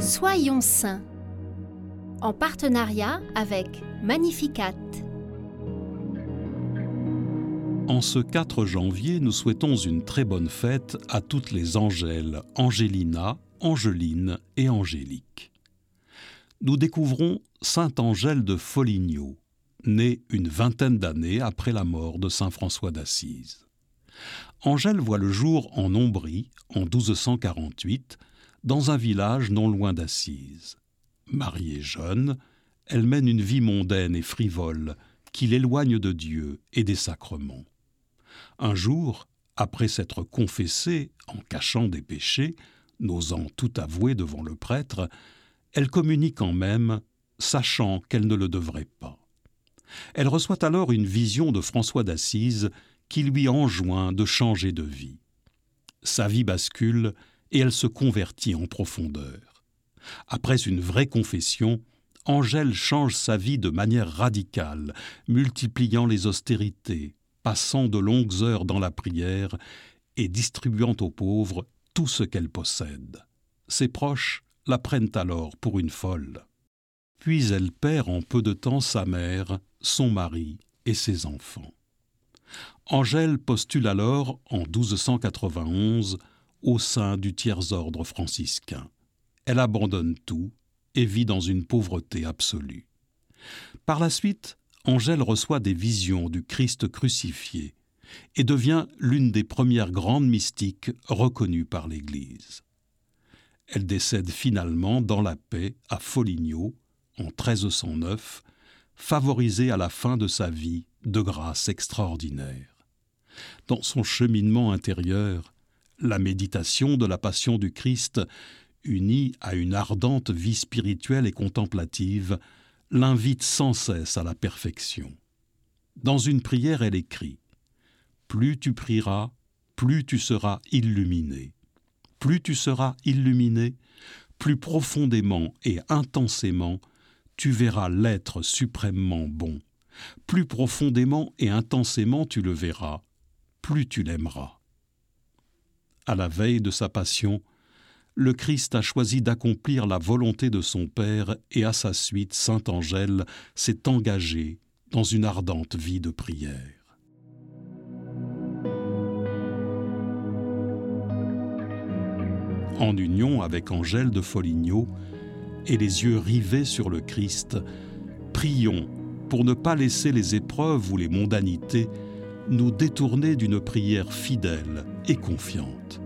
Soyons saints en partenariat avec Magnificat. En ce 4 janvier, nous souhaitons une très bonne fête à toutes les Angèles, Angélina, Angeline et Angélique. Nous découvrons Sainte Angèle de Foligno, née une vingtaine d'années après la mort de Saint François d'Assise. Angèle voit le jour en Ombrie en 1248 dans un village non loin d'Assise. Mariée jeune, elle mène une vie mondaine et frivole qui l'éloigne de Dieu et des sacrements. Un jour, après s'être confessée en cachant des péchés, n'osant tout avouer devant le prêtre, elle communique quand même, sachant qu'elle ne le devrait pas. Elle reçoit alors une vision de François d'Assise qui lui enjoint de changer de vie. Sa vie bascule et elle se convertit en profondeur. Après une vraie confession, Angèle change sa vie de manière radicale, multipliant les austérités, passant de longues heures dans la prière et distribuant aux pauvres tout ce qu'elle possède. Ses proches la prennent alors pour une folle. Puis elle perd en peu de temps sa mère, son mari et ses enfants. Angèle postule alors, en 1291, au sein du tiers-ordre franciscain. Elle abandonne tout et vit dans une pauvreté absolue. Par la suite, Angèle reçoit des visions du Christ crucifié et devient l'une des premières grandes mystiques reconnues par l'Église. Elle décède finalement dans la paix à Foligno en 1309, favorisée à la fin de sa vie de grâce extraordinaire. Dans son cheminement intérieur, la méditation de la passion du Christ, unie à une ardente vie spirituelle et contemplative, l'invite sans cesse à la perfection. Dans une prière, elle écrit Plus tu prieras, plus tu seras illuminé. Plus tu seras illuminé, plus profondément et intensément tu verras l'être suprêmement bon. Plus profondément et intensément tu le verras, plus tu l'aimeras à la veille de sa passion, le Christ a choisi d'accomplir la volonté de son Père et à sa suite, Saint Angèle s'est engagé dans une ardente vie de prière. En union avec Angèle de Foligno et les yeux rivés sur le Christ, prions pour ne pas laisser les épreuves ou les mondanités nous détourner d'une prière fidèle et confiante.